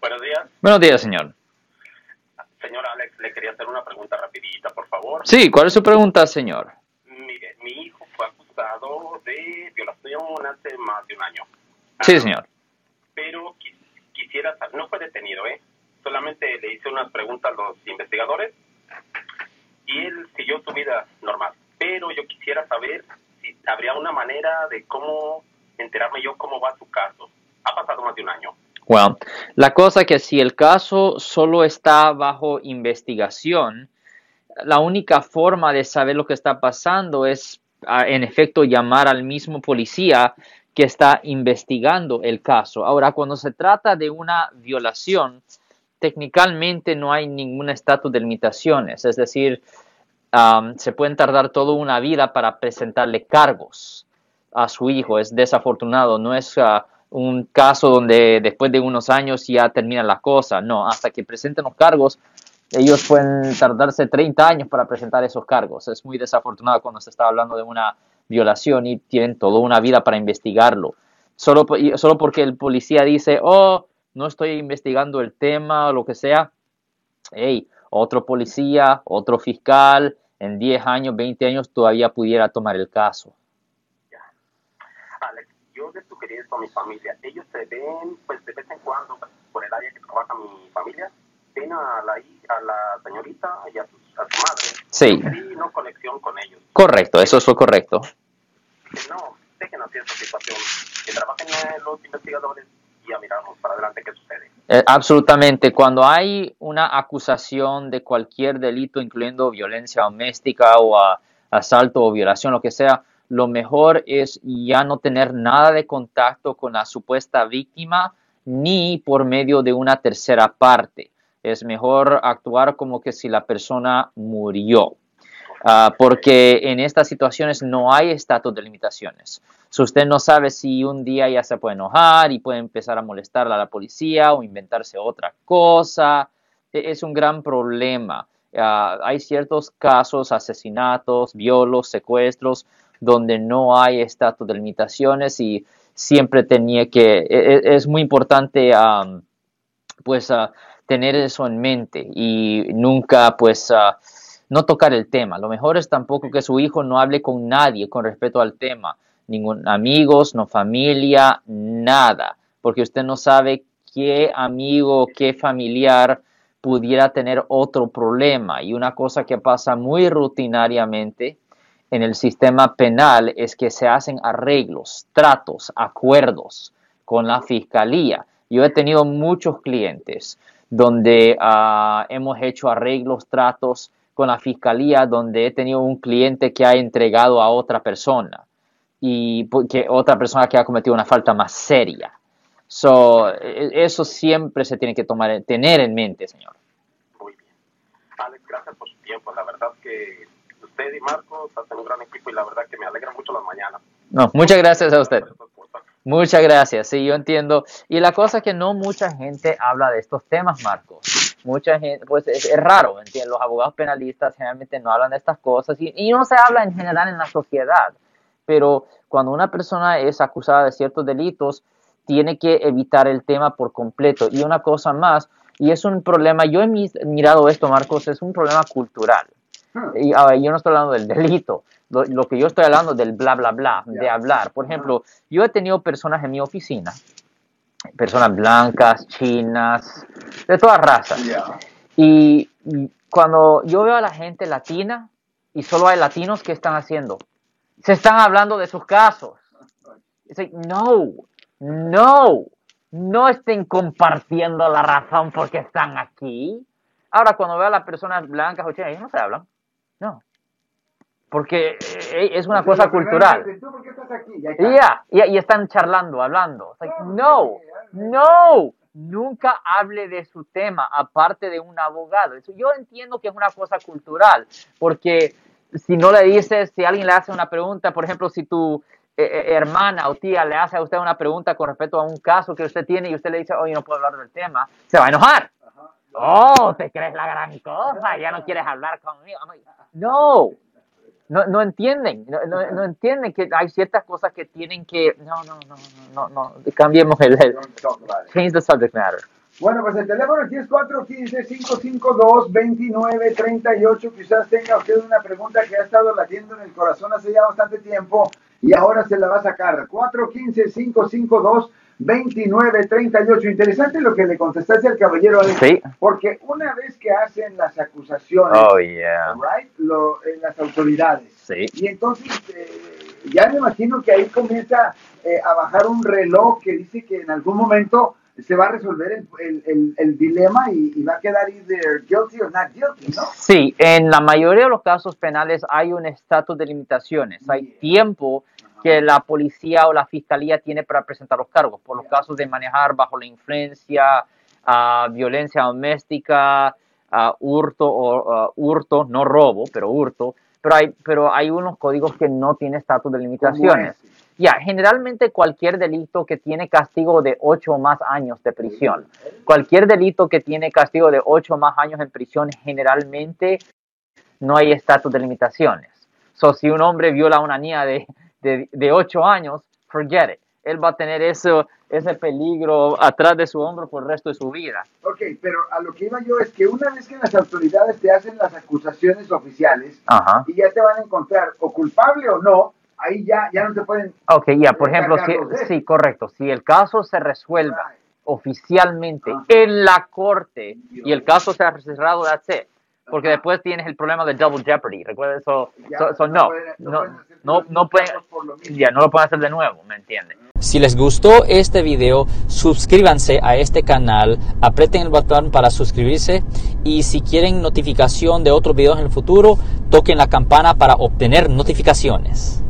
Buenos días. Buenos días, señor. Señor Alex, le quería hacer una pregunta rapidita, por favor. Sí, ¿cuál es su pregunta, señor? Mire, mi hijo fue acusado de violación hace más de un año. Sí, señor. Pero qui- quisiera saber, no fue detenido, ¿eh? Solamente le hice unas preguntas a los investigadores y él siguió su vida normal. Pero yo quisiera saber si habría una manera de cómo enterarme yo cómo va su caso. Ha pasado más de un año. Well, la cosa que si el caso solo está bajo investigación, la única forma de saber lo que está pasando es, ah, en efecto, llamar al mismo policía que está investigando el caso. Ahora, cuando se trata de una violación, técnicamente no hay ningún estatus de limitaciones, es decir, am, se pueden tardar toda una vida para presentarle cargos a su hijo. Es desafortunado, no es ah, un caso donde después de unos años ya termina la cosa, no, hasta que presenten los cargos, ellos pueden tardarse 30 años para presentar esos cargos. Es muy desafortunado cuando se está hablando de una violación y tienen toda una vida para investigarlo. Solo, solo porque el policía dice, oh, no estoy investigando el tema o lo que sea, hey, otro policía, otro fiscal, en 10 años, 20 años todavía pudiera tomar el caso. Esto a mi familia. Ellos se ven, pues de vez en cuando, por el área que trabaja mi familia, ven a la, a la señorita y a su, a su madre. Sí. Sugerí no conexión con ellos. Correcto, eso es lo correcto. Que no, dejen así esta situación. Que trabajen los investigadores y a mirarnos para adelante qué sucede. Eh, absolutamente. Cuando hay una acusación de cualquier delito, incluyendo violencia doméstica o a- asalto o violación, lo que sea, lo mejor es ya no tener nada de contacto con la supuesta víctima ni por medio de una tercera parte. Es mejor actuar como que si la persona murió. Ah, porque en estas situaciones no hay estatus de limitaciones. Si usted no sabe si un día ya se puede enojar y puede empezar a molestar a la policía o inventarse otra cosa, e- es un gran problema. Ah, hay ciertos casos, asesinatos, violos, secuestros, donde no hay estatus de limitaciones y siempre tenía que, e- e- es muy importante pues ah, tener eso en mente y nunca pues ah, no tocar el tema. Lo mejor es tampoco que su hijo no hable con nadie con respecto al tema, ningún amigos, no familia, nada, porque usted no sabe qué amigo, qué familiar pudiera tener otro problema. Y una cosa que pasa muy rutinariamente en el sistema penal es que se hacen arreglos, tratos, acuerdos con la fiscalía. Yo he tenido muchos clientes donde ah, hemos hecho arreglos, tratos con la fiscalía, donde he tenido un cliente que ha entregado a otra persona y porque otra persona que ha cometido una falta más seria. So, e- eso siempre se tiene que tomar, tener en mente, señor. Muy bien. Alex, gracias por su tiempo. La verdad que usted y Marcos hacen un gran equipo y la verdad que me alegra mucho las mañanas. No, muchas gracias a usted. Muchas gracias, sí, yo entiendo. Y la cosa es que no mucha gente habla de estos temas, Marcos. Mucha gente, pues es, es raro, ¿entiendes? Los abogados penalistas generalmente no hablan de estas cosas y, y no se habla en general en la sociedad. Pero cuando una persona es acusada de ciertos delitos, tiene que evitar el tema por completo. Y una cosa más, y es un problema, yo he mi- mirado esto, Marcos, es un problema cultural. Y, a ver, yo no estoy hablando del delito, lo, lo que yo estoy hablando del bla, bla, bla, de hablar. Por ejemplo, yo he tenido personas en mi oficina, personas blancas, chinas, de todas razas. Y, y cuando yo veo a la gente latina y solo hay latinos, ¿qué están haciendo? Se están hablando de sus casos. Like, no, no, no estén compartiendo la razón porque están aquí. Ahora, cuando veo a las personas blancas o chinas, ellos no se hablan. No. Porque eh, es una cosa cultural. ¿Tú por qué estás aquí? Ya Y están charlando, hablando. Like, no, no, nunca hable de su tema, aparte de un abogado. Yo entiendo que es una cosa cultural, porque si no le dices, si alguien le hace una pregunta, por ejemplo, si tu eh, eh, hermana o tía le hace a usted una pregunta con respecto a un caso que usted tiene y usted le dice, oye, no puedo hablar del tema, se va a enojar. Oh, te crees la gran cosa, ya no quieres hablar conmigo. No, no, no entienden, no, no, no entienden que hay ciertas cosas que tienen que, no, no, no, no, no, no, cambiemos el, el- change the subject matter. Bueno, pues el teléfono aquí es 415-552-2938. Quizás tenga usted una pregunta que ha estado latiendo en el corazón hace ya bastante tiempo y ahora se la va a sacar. 415-552-2938. Interesante lo que le contestaste al caballero Alex, Sí. Porque una vez que hacen las acusaciones, Oh, yeah. right, lo- en las autoridades, Sí. y entonces eh, ya me imagino que ahí comienza eh, a bajar un reloj que dice que en algún momento se va a resolver el, el- el- el dilema y, y va a quedar either guilty or not guilty, ¿no? Sí, en la mayoría de los casos penales hay un estatus de limitaciones. Hay Yeah. tiempo que la policía o la fiscalía tiene para presentar los cargos por los casos de manejar bajo la influencia, ah, violencia doméstica, ah, hurto o ah, hurto, no robo, pero hurto. Pero hay, pero hay unos códigos que no tienen estatus de limitaciones. Ya, generalmente cualquier delito que tiene castigo de ocho o más años de prisión, cualquier delito que tiene castigo de ocho o más años en prisión, generalmente no hay estatus de limitaciones. So, si un hombre viola a una niña de, de, de ocho años, forget it. Él va a tener eso, ese peligro atrás de su hombro por el resto de su vida. Ok, pero a lo que iba yo es que una vez que las autoridades te hacen las acusaciones oficiales Ajá. y ya te van a encontrar o culpable o no, ahí ya, ya no te pueden... Ok, ya, por ejemplo, si, sí, correcto. Si el caso se resuelva Right. oficialmente Ajá. en la corte y el caso se ha cerrado, that's it. Porque Ajá. después tienes el problema de double jeopardy. Recuerda eso. Ya, So- so no no, no no, pueden ya, no lo pueden hacer de nuevo, ¿me entiendes? Si les gustó este video, suscríbanse a este canal, aprieten el botón para suscribirse y si quieren notificación de otros videos en el futuro, toquen la campana para obtener notificaciones.